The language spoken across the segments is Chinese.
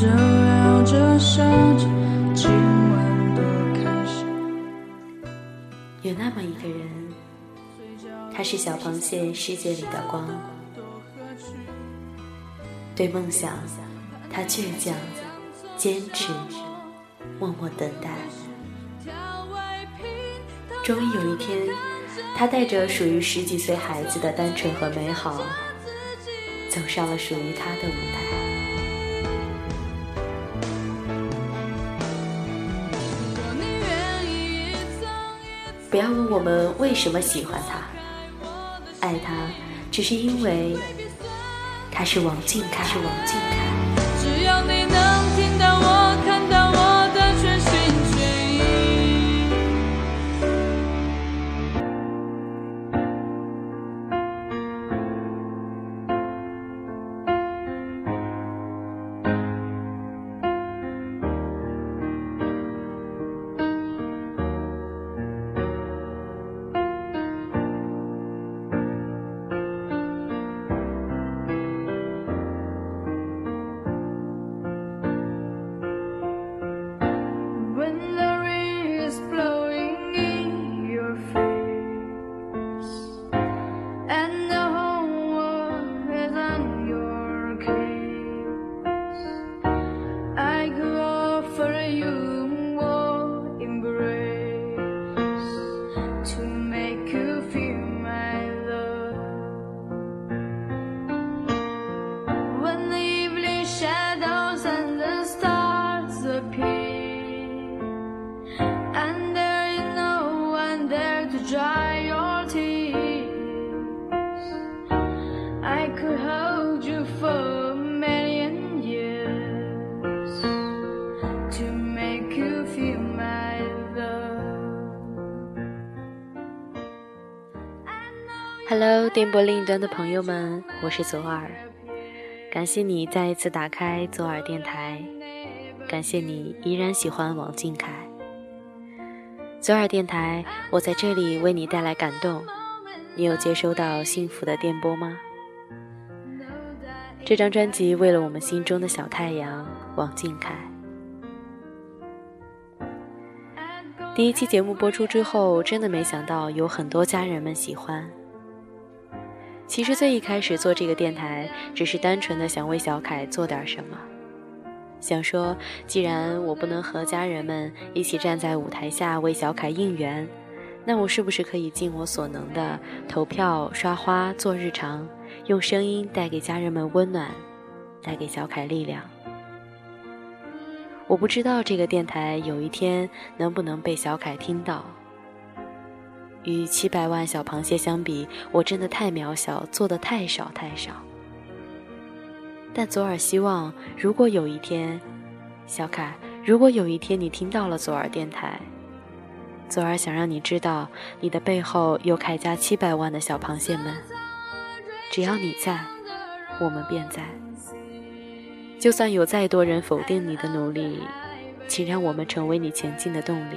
着聊着笑着，今晚多开心。有那么一个人，他是小螃蟹世界里的光，对梦想，他倔强、坚持、默默等待。终于有一天，他带着属于十几岁孩子的单纯和美好，走上了属于他的舞台。不要问我们为什么喜欢他，爱他，只是因为他是王俊凯。是王俊凯。Hello，电波另一端的朋友们，我是左耳，感谢你再一次打开左耳电台，感谢你依然喜欢王俊凯。左耳电台，我在这里为你带来感动，你有接收到幸福的电波吗？这张专辑为了我们心中的小太阳王俊凯。第一期节目播出之后，真的没想到有很多家人们喜欢。其实最一开始做这个电台，只是单纯的想为小凯做点什么，想说，既然我不能和家人们一起站在舞台下为小凯应援，那我是不是可以尽我所能的投票、刷花、做日常，用声音带给家人们温暖，带给小凯力量？我不知道这个电台有一天能不能被小凯听到。与七百万小螃蟹相比，我真的太渺小，做的太少太少。但左耳希望，如果有一天，小凯，如果有一天你听到了左耳电台，左耳想让你知道，你的背后有凯家七百万的小螃蟹们。只要你在，我们便在。就算有再多人否定你的努力，请让我们成为你前进的动力，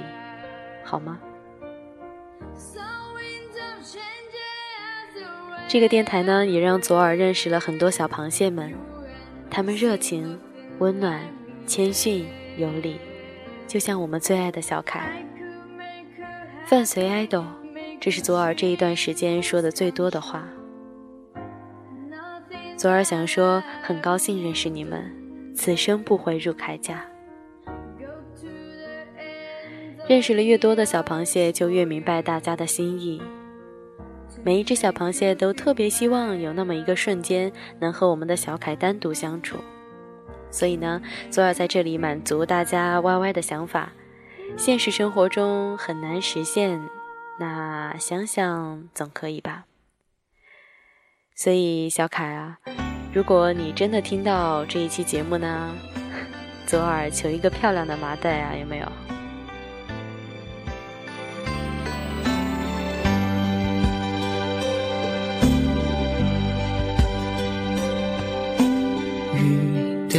好吗？这个电台呢，也让左耳认识了很多小螃蟹们，他们热情、温暖、谦逊、有礼，就像我们最爱的小凯。伴随爱豆，这是左耳这一段时间说的最多的话。左耳想说，很高兴认识你们，此生不悔入铠甲。认识了越多的小螃蟹，就越明白大家的心意。每一只小螃蟹都特别希望有那么一个瞬间，能和我们的小凯单独相处。所以呢，左耳在这里满足大家 YY 的想法。现实生活中很难实现，那想想总可以吧。所以小凯啊，如果你真的听到这一期节目呢，左耳求一个漂亮的麻袋啊，有没有？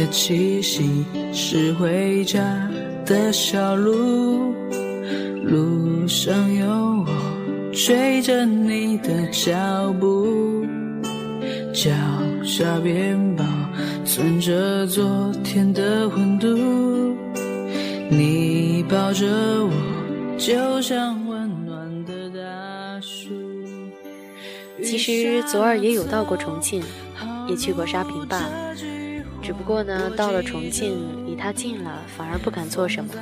的气息是回家的小路，路上有我追着你的脚步，脚下面包存着昨天的温度，你抱着我，就像温暖的大树。其实左耳也有到过重庆，也去过沙坪坝，只不过呢，到了重庆离他近了，反而不敢做什么，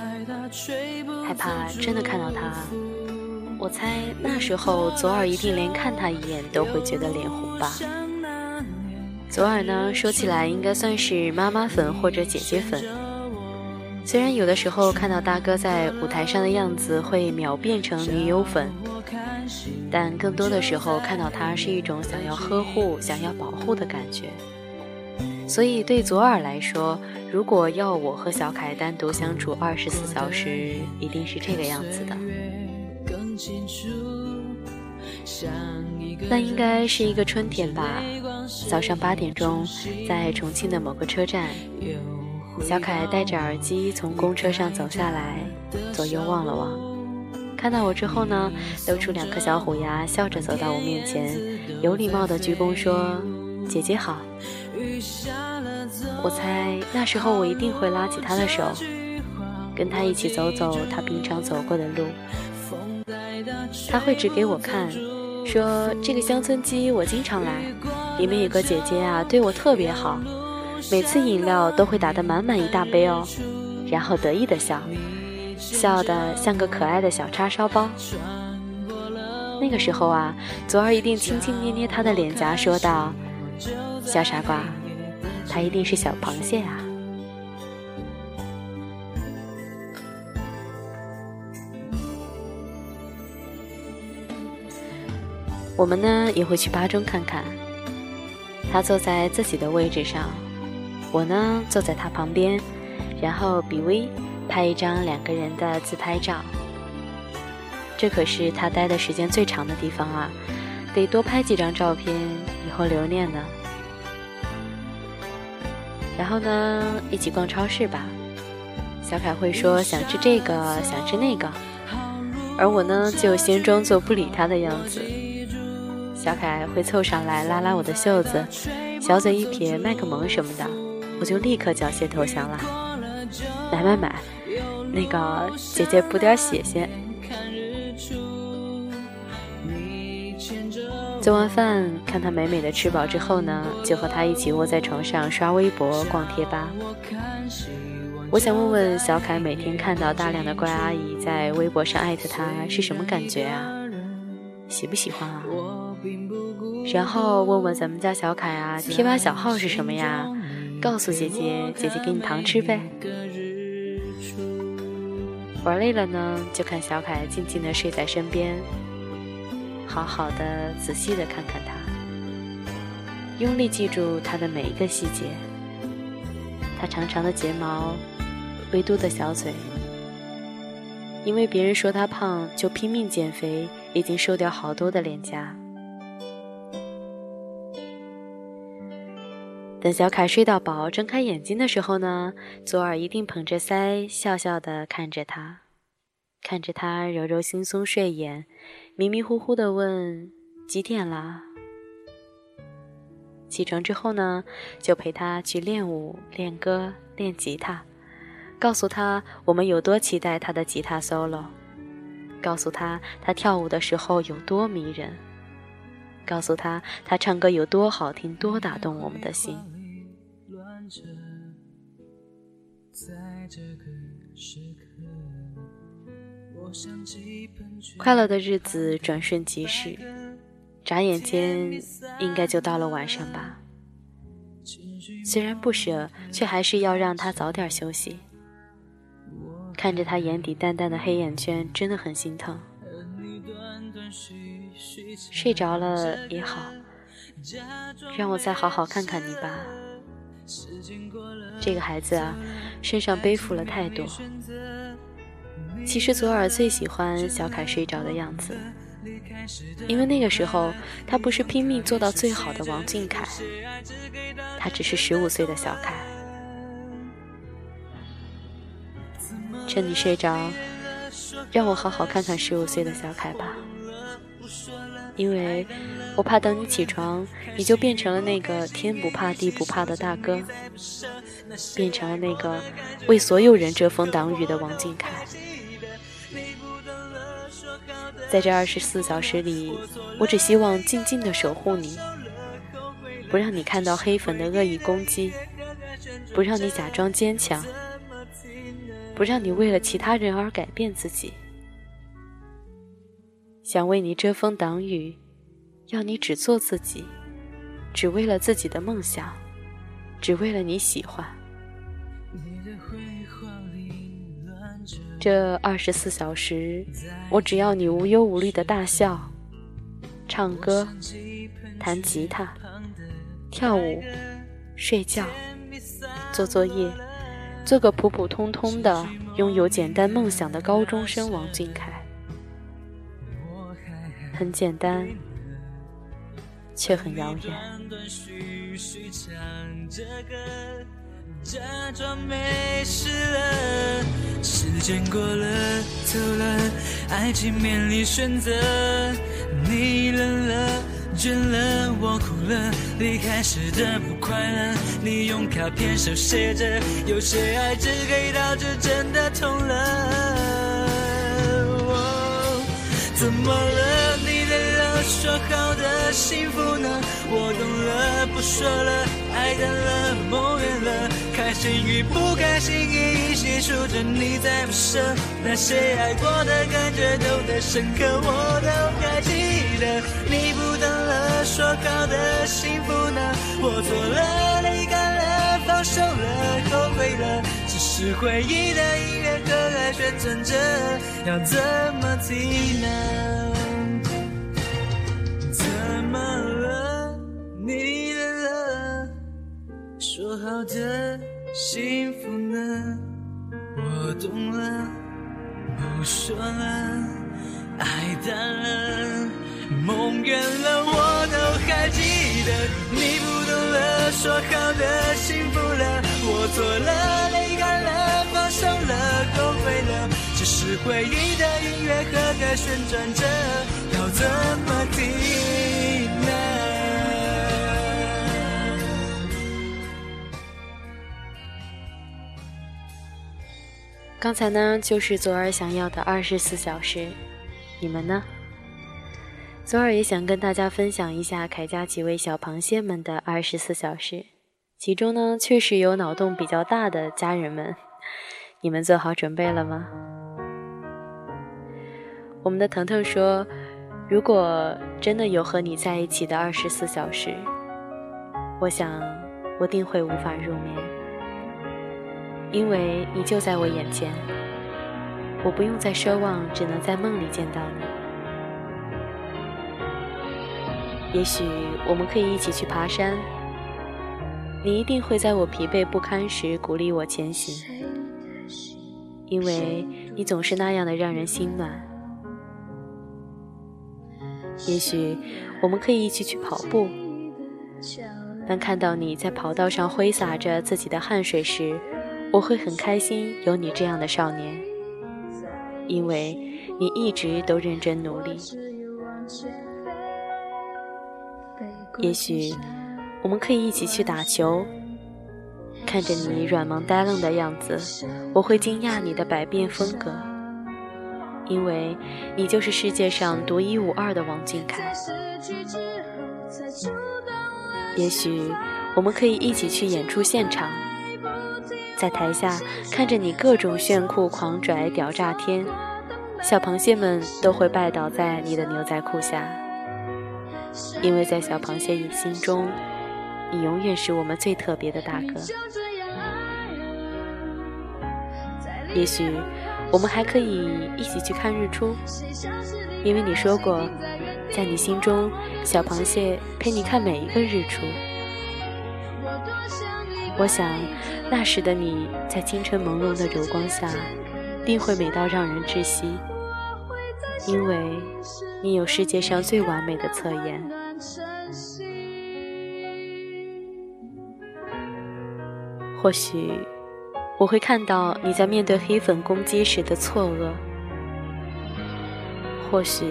害怕真的看到他。我猜那时候左耳一定连看他一眼都会觉得脸红吧。左耳呢，说起来应该算是妈妈粉或者姐姐粉。虽然有的时候看到大哥在舞台上的样子会秒变成女友粉，但更多的时候看到他是一种想要呵护、想要保护的感觉。所以对左耳来说，如果要我和小凯单独相处二十四小时，一定是这个样子的。那应该是一个春天吧，早上八点钟，在重庆的某个车站，小凯戴着耳机从公车上走下来，左右望了望，看到我之后呢，露出两颗小虎牙，笑着走到我面前，有礼貌的鞠躬说：“姐姐好。”我猜那时候我一定会拉起她的手，跟她一起走走她平常走过的路，他会指给我看。说这个乡村鸡我经常来，里面有个姐姐啊，对我特别好，每次饮料都会打得满满一大杯哦，然后得意的笑，笑得像个可爱的小叉烧包。那个时候啊，左儿一定轻轻捏捏她的脸颊，说道：“小傻瓜，他一定是小螃蟹啊。”我们呢也会去巴中看看。他坐在自己的位置上，我呢坐在他旁边，然后比微拍一张两个人的自拍照。这可是他待的时间最长的地方啊，得多拍几张照片，以后留念呢。然后呢，一起逛超市吧。小凯会说想吃这个，想吃那个，而我呢就先装作不理他的样子。小凯会凑上来拉拉我的袖子，小嘴一撇，卖个萌什么的，我就立刻缴械投降了。买买买，那个姐姐补点血先。做完饭，看他美美的吃饱之后呢，就和他一起窝在床上刷微博、逛贴吧。我想问问小凯，每天看到大量的乖阿姨在微博上艾特他，是什么感觉啊？喜不喜欢啊？然后问问咱们家小凯啊，贴吧小号是什么呀？告诉姐姐，姐姐给你糖吃呗。玩累了呢，就看小凯静静的睡在身边，好好的仔细的看看他，用力记住他的每一个细节，他长长的睫毛，微嘟的小嘴，因为别人说他胖，就拼命减肥，已经瘦掉好多的脸颊。等小凯睡到饱，睁开眼睛的时候呢，左耳一定捧着腮，笑笑的看着他，看着他揉揉惺忪睡眼，迷迷糊糊的问：“几点了？”起床之后呢，就陪他去练舞、练歌、练吉他，告诉他我们有多期待他的吉他 solo，告诉他他跳舞的时候有多迷人，告诉他他唱歌有多好听，多打动我们的心。在这个世快乐的日子转瞬即逝，眨眼间应该就到了晚上吧。虽然不舍，却还是要让他早点休息。看着他眼底淡淡的黑眼圈，真的很心疼。睡着了也好，让我再好好看看你吧。这个孩子啊，身上背负了太多。其实左耳最喜欢小凯睡着的样子，因为那个时候他不是拼命做到最好的王俊凯，他只是十五岁的小凯。趁你睡着，让我好好看看十五岁的小凯吧，因为我怕等你起床，你就变成了那个天不怕地不怕的大哥，变成了那个为所有人遮风挡雨的王俊凯。在这二十四小时里，我只希望静静的守护你，不让你看到黑粉的恶意攻击，不让你假装坚强，不让你为了其他人而改变自己。想为你遮风挡雨，要你只做自己，只为了自己的梦想，只为了你喜欢。这二十四小时，我只要你无忧无虑的大笑、唱歌、弹吉他、跳舞、睡觉、做作业，做个普普通通的拥有简单梦想的高中生王俊凯。很简单，却很遥远。假装没事了，时间过了，走了，爱情面临选择。你冷了，倦了，我哭了，离开时的不快乐。你用卡片手写着，有些爱只给到这，真的痛了。怎么了？你累了，说好的幸福呢？我懂了，不说了，爱淡了，梦远了，心与不开心一一细数着，你在不舍，那些爱过的感觉都太深刻，我都还记得。你不等了，说好的幸福呢？我错了，泪干了，放手了，后悔了，只是回忆的音乐和爱旋转着，要怎么停呢？怎么了？你累了说好的幸福呢？我懂了，不说了，爱淡了，梦远了，我都还记得。你不懂了，说好的幸福了，我错了，泪干了，放手了，后悔了，只是回忆的音乐盒在旋转着，刚才呢，就是左耳想要的二十四小时，你们呢？左耳也想跟大家分享一下凯家几位小螃蟹们的二十四小时，其中呢，确实有脑洞比较大的家人们，你们做好准备了吗？我们的腾腾说，如果真的有和你在一起的二十四小时，我想我定会无法入眠。因为你就在我眼前，我不用再奢望，只能在梦里见到你。也许我们可以一起去爬山，你一定会在我疲惫不堪时鼓励我前行，因为你总是那样的让人心暖。也许我们可以一起去跑步，当看到你在跑道上挥洒着自己的汗水时。我会很开心有你这样的少年，因为你一直都认真努力。也许我们可以一起去打球，看着你软萌呆愣的样子，我会惊讶你的百变风格，因为你就是世界上独一无二的王俊凯。也许我们可以一起去演出现场。在台下看着你各种炫酷狂拽屌炸天，小螃蟹们都会拜倒在你的牛仔裤下，因为在小螃蟹心中，你永远是我们最特别的大哥。也许我们还可以一起去看日出，因为你说过，在你心中，小螃蟹陪你看每一个日出。我想。那时的你在清晨朦胧的柔光下，定会美到让人窒息，因为你有世界上最完美的侧颜。或许我会看到你在面对黑粉攻击时的错愕，或许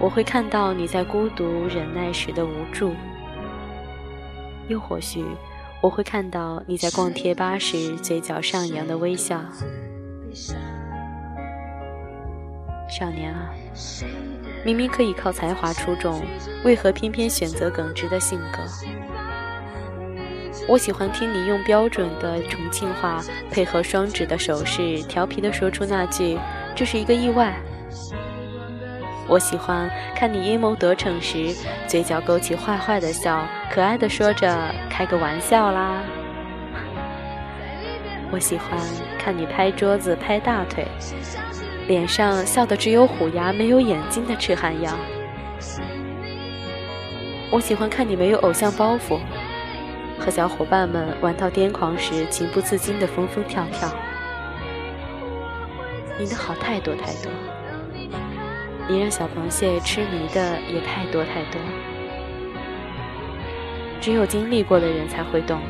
我会看到你在孤独忍耐时的无助；又或许，我会看到你在逛贴吧时嘴角上扬的微笑。少年啊，明明可以靠才华出众，为何偏偏选择耿直的性格？我喜欢听你用标准的重庆话配合双指的手势，调皮地说出那句“这是一个意外”。我喜欢看你阴谋得逞时，嘴角勾起坏坏的笑，可爱的说着“开个玩笑啦”。我喜欢看你拍桌子、拍大腿。脸上笑得只有虎牙没有眼睛的痴汉样。我喜欢看你没有偶像包袱，和小伙伴们玩到癫狂时情不自禁的疯疯跳跳。你的好太多太多，你让小螃蟹痴迷的也太多太多。只有经历过的人才会懂，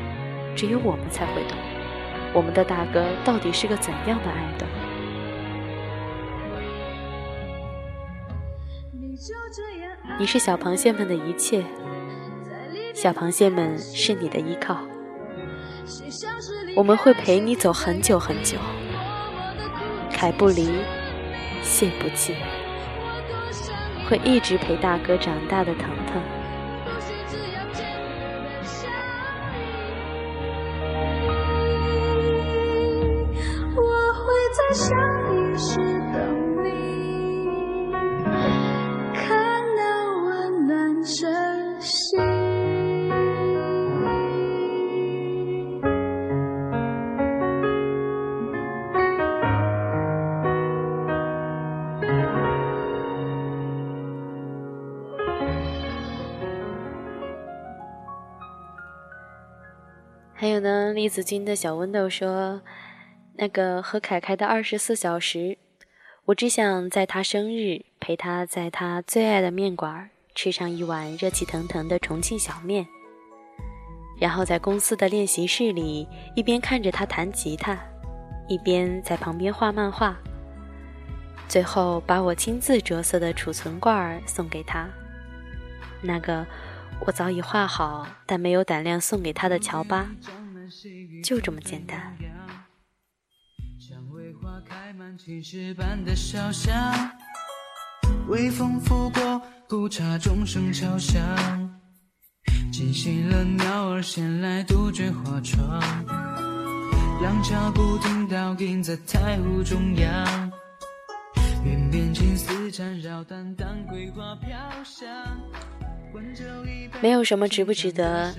只有我们才会懂，我们的大哥到底是个怎样的爱的。你是小螃蟹们的一切，小螃蟹们是你的依靠。我们会陪你走很久很久，凯不离，蟹不弃，会一直陪大哥长大的腾腾。栗子君的小豌豆说：“那个和凯凯的二十四小时，我只想在他生日陪他在他最爱的面馆吃上一碗热气腾腾的重庆小面，然后在公司的练习室里一边看着他弹吉他，一边在旁边画漫画，最后把我亲自着色的储存罐送给他，那个。”我早已画好，但没有胆量送给他的乔巴，就这么简单。蔷薇花开满青石般的小巷微风拂过，古刹钟声敲响，惊醒了鸟儿衔来杜鹃花窗。廊桥不停倒映在太湖中央，云边青丝缠绕，淡淡桂花飘香。没有什么值不值得。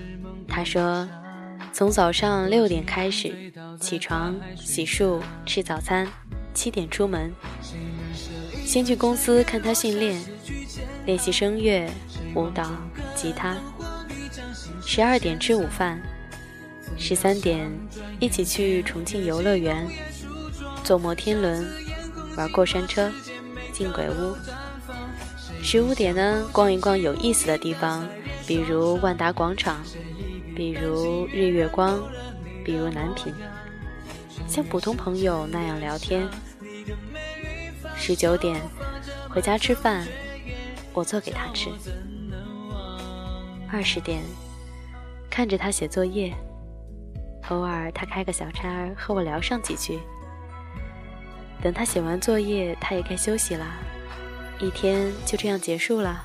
他说，从早上六点开始起床、洗漱、吃早餐，七点出门，先去公司看他训练，练习声乐、舞蹈、吉他。十二点吃午饭，十三点一起去重庆游乐园，坐摩天轮，玩过山车，进鬼屋。十五点呢，逛一逛有意思的地方，比如万达广场，比如日月光，比如南屏，像普通朋友那样聊天。十九点回家吃饭，我做给他吃。二十点看着他写作业，偶尔他开个小差和我聊上几句。等他写完作业，他也该休息了。一天就这样结束了，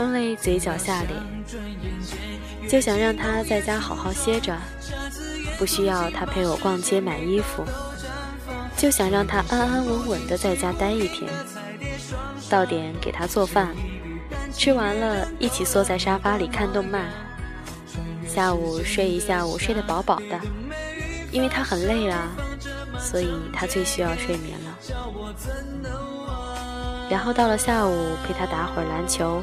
风泪嘴角下咧，就想让他在家好好歇着，不需要他陪我逛街买衣服，就想让他安安稳稳的在家待一天。到点给他做饭，吃完了一起缩在沙发里看动漫。下午睡一下午，睡得饱饱的，因为他很累啊，所以他最需要睡眠了。然后到了下午陪他打会儿篮球。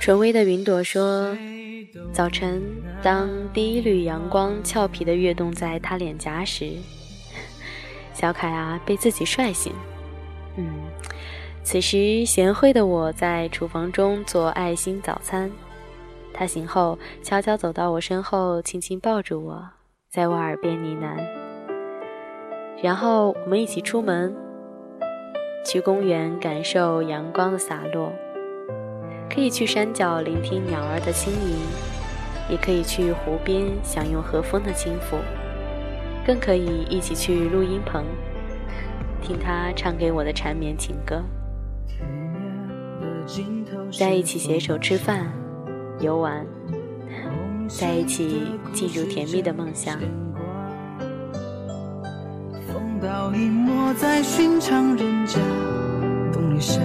纯微的云朵说：“早晨，当第一缕阳光俏皮的跃动在他脸颊时，小凯啊，被自己帅醒。”嗯。此时，贤惠的我在厨房中做爱心早餐。他醒后，悄悄走到我身后，轻轻抱住我，在我耳边呢喃。然后我们一起出门，去公园感受阳光的洒落，可以去山脚聆听鸟儿的轻吟，也可以去湖边享用和风的轻抚，更可以一起去录音棚，听他唱给我的缠绵情歌。在一起携手吃饭、游玩，在一起进入甜蜜的梦乡。风倒影没在寻常人家，冬里下，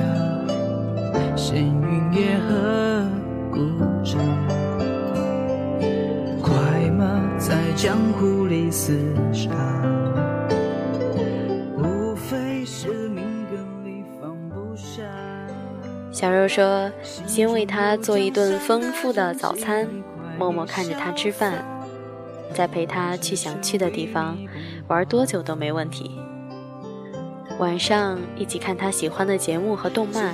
闲云野鹤孤枕，快马在江湖里厮杀。小肉说：“先为他做一顿丰富的早餐，默默看着他吃饭，再陪他去想去的地方，玩多久都没问题。晚上一起看他喜欢的节目和动漫，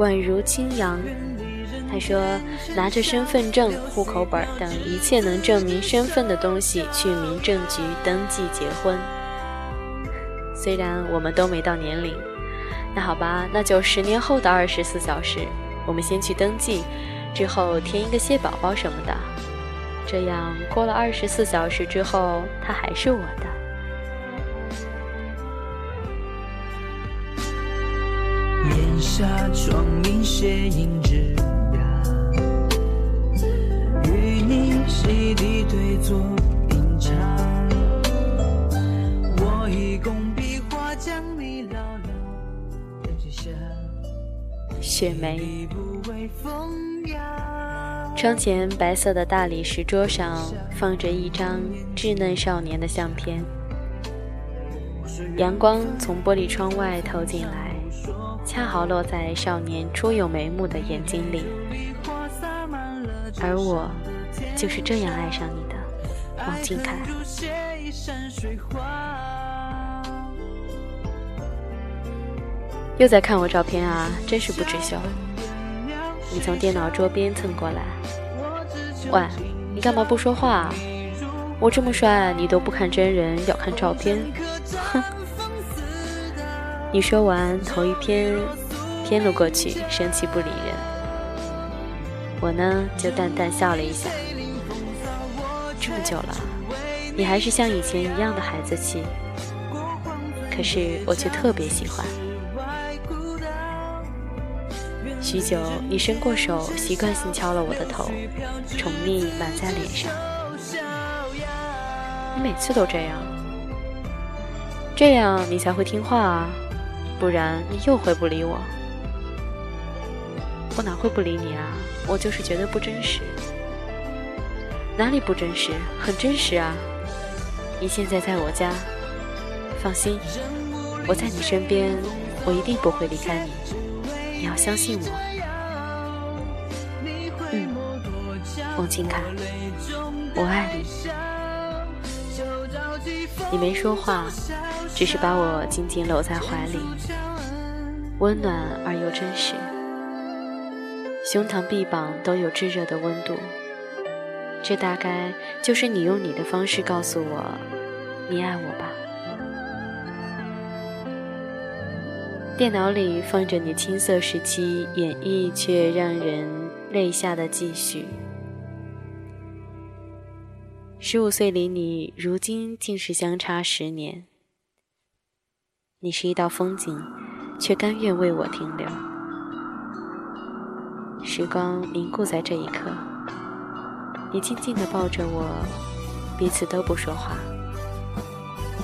宛如清扬，他说：“拿着身份证、户口本等一切能证明身份的东西去民政局登记结婚。虽然我们都没到年龄，那好吧，那就十年后的二十四小时，我们先去登记，之后填一个蟹宝宝什么的。这样过了二十四小时之后，他还是我的。”檐下窗棂斜映日牙，与你席地对坐品茶。我以工笔画将你牢牢的记下。雪梅。窗前白色的大理石桌上放着一张稚嫩少年的相片，阳光从玻璃窗外透进来。恰好落在少年初有眉目的眼睛里，而我就是这样爱上你的，王俊凯。又在看我照片啊，真是不知羞。你从电脑桌边蹭过来，喂，你干嘛不说话？啊我这么帅，你都不看真人，要看照片？哼。你说完，头一偏偏了过去，生气不理人。我呢，就淡淡笑了一下。这么久了，你还是像以前一样的孩子气，可是我却特别喜欢。许久，你伸过手，习惯性敲了我的头，宠溺满在脸上。你每次都这样，这样你才会听话啊。不然你又会不理我？我哪会不理你啊？我就是觉得不真实。哪里不真实？很真实啊！你现在在我家，放心，我在你身边，我一定不会离开你。你要相信我。嗯，王清凯，我爱你。你没说话，只是把我紧紧搂在怀里，温暖而又真实，胸膛臂膀都有炙热的温度。这大概就是你用你的方式告诉我，你爱我吧。电脑里放着你青涩时期演绎却让人泪下的继续。十五岁离你，如今竟是相差十年。你是一道风景，却甘愿为我停留。时光凝固在这一刻，你静静地抱着我，彼此都不说话，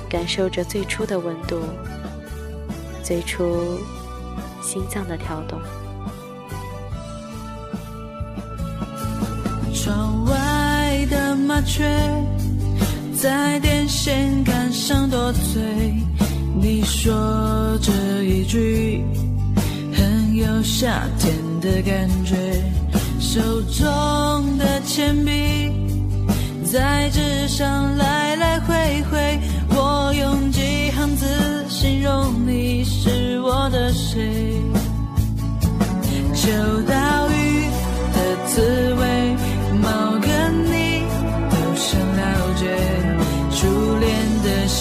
感受着最初的温度，最初心脏的跳动。窗外。却在电线杆上多嘴，你说这一句很有夏天的感觉。手中的铅笔在纸上来来回回，我用几行字形容你是我的谁。秋刀鱼的滋味。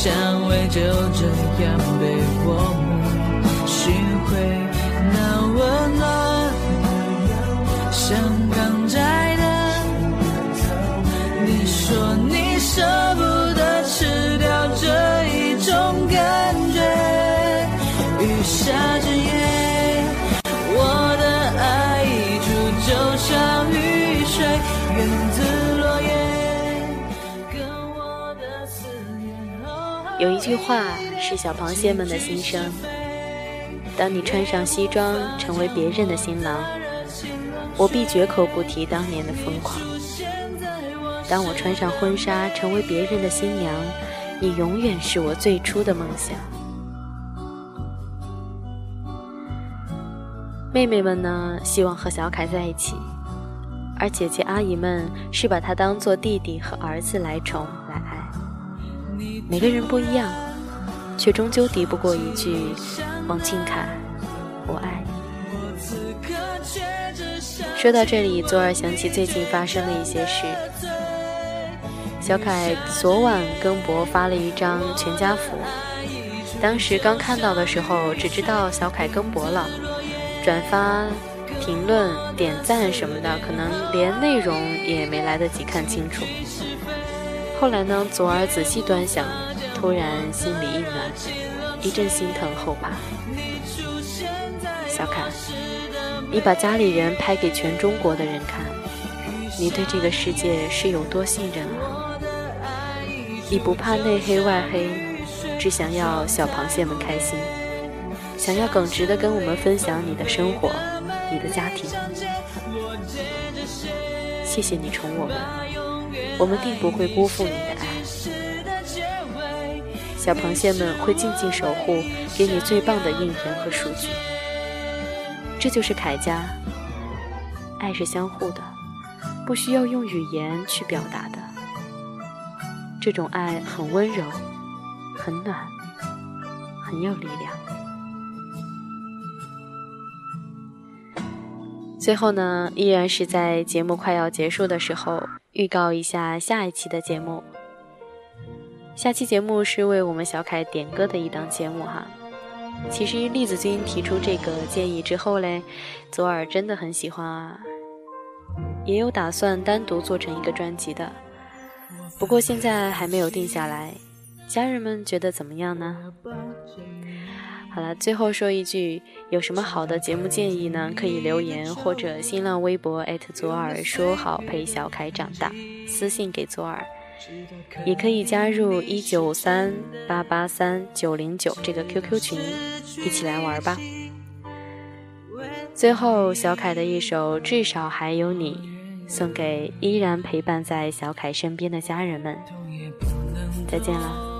香味就这样有一句话是小螃蟹们的心声：当你穿上西装成为别人的新郎，我必绝口不提当年的疯狂；当我穿上婚纱成为别人的新娘，你永远是我最初的梦想。妹妹们呢，希望和小凯在一起，而姐姐阿姨们是把他当做弟弟和儿子来宠。每个人不一样，却终究敌不过一句“王俊凯，我爱你”。说到这里，左耳想起最近发生的一些事。小凯昨晚跟博发了一张全家福，当时刚看到的时候，只知道小凯跟博了，转发、评论、点赞什么的，可能连内容也没来得及看清楚。后来呢？左耳仔细端详，突然心里一暖，一阵心疼后怕。小凯，你把家里人拍给全中国的人看，你对这个世界是有多信任啊？你不怕内黑外黑，只想要小螃蟹们开心，想要耿直的跟我们分享你的生活，你的家庭。谢谢你宠我们。我们定不会辜负你的爱，小螃蟹们会静静守护，给你最棒的应援和数据。这就是凯家，爱是相互的，不需要用语言去表达的。这种爱很温柔，很暖，很有力量。最后呢，依然是在节目快要结束的时候。预告一下下一期的节目。下期节目是为我们小凯点歌的一档节目哈。其实栗子君提出这个建议之后嘞，左耳真的很喜欢啊，也有打算单独做成一个专辑的。不过现在还没有定下来，家人们觉得怎么样呢？好了，最后说一句，有什么好的节目建议呢？可以留言或者新浪微博左耳说好陪小凯长大，私信给左耳，也可以加入一九三八八三九零九这个 QQ 群，一起来玩吧。最后，小凯的一首《至少还有你》，送给依然陪伴在小凯身边的家人们。再见了。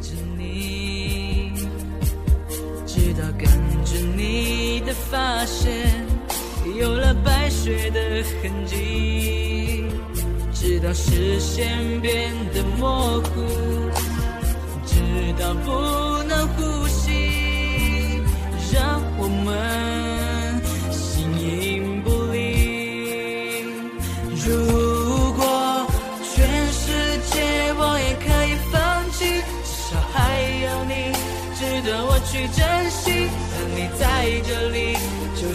直到你的发现有了白雪的痕迹，直到视线变得模糊，直到不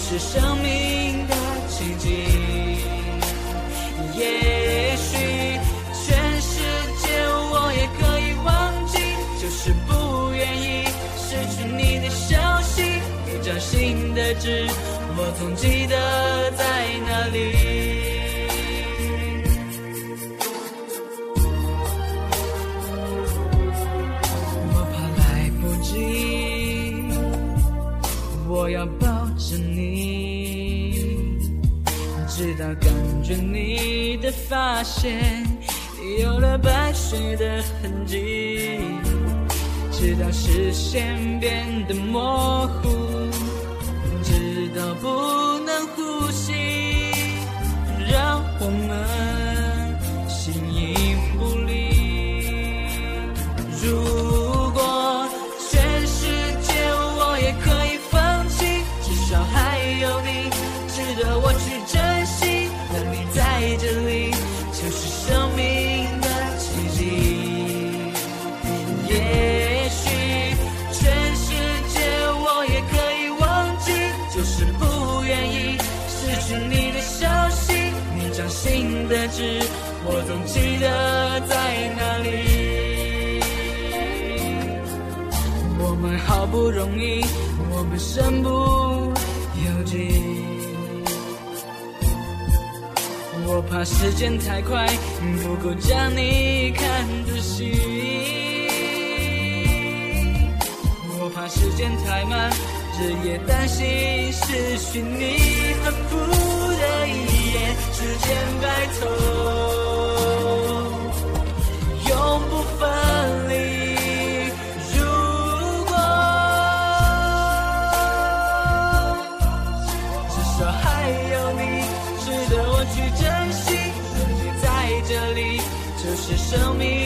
是生命的奇迹。也许全世界我也可以忘记，就是不愿意失去你的消息。一掌心的痣，我总记得在哪里。着你的发线有了白雪的痕迹，直到视线变得模糊，容易，我们身不由己。我怕时间太快，不够将你看仔细。我怕时间太慢，日夜担心失去你，反复的一夜，时间白头，生命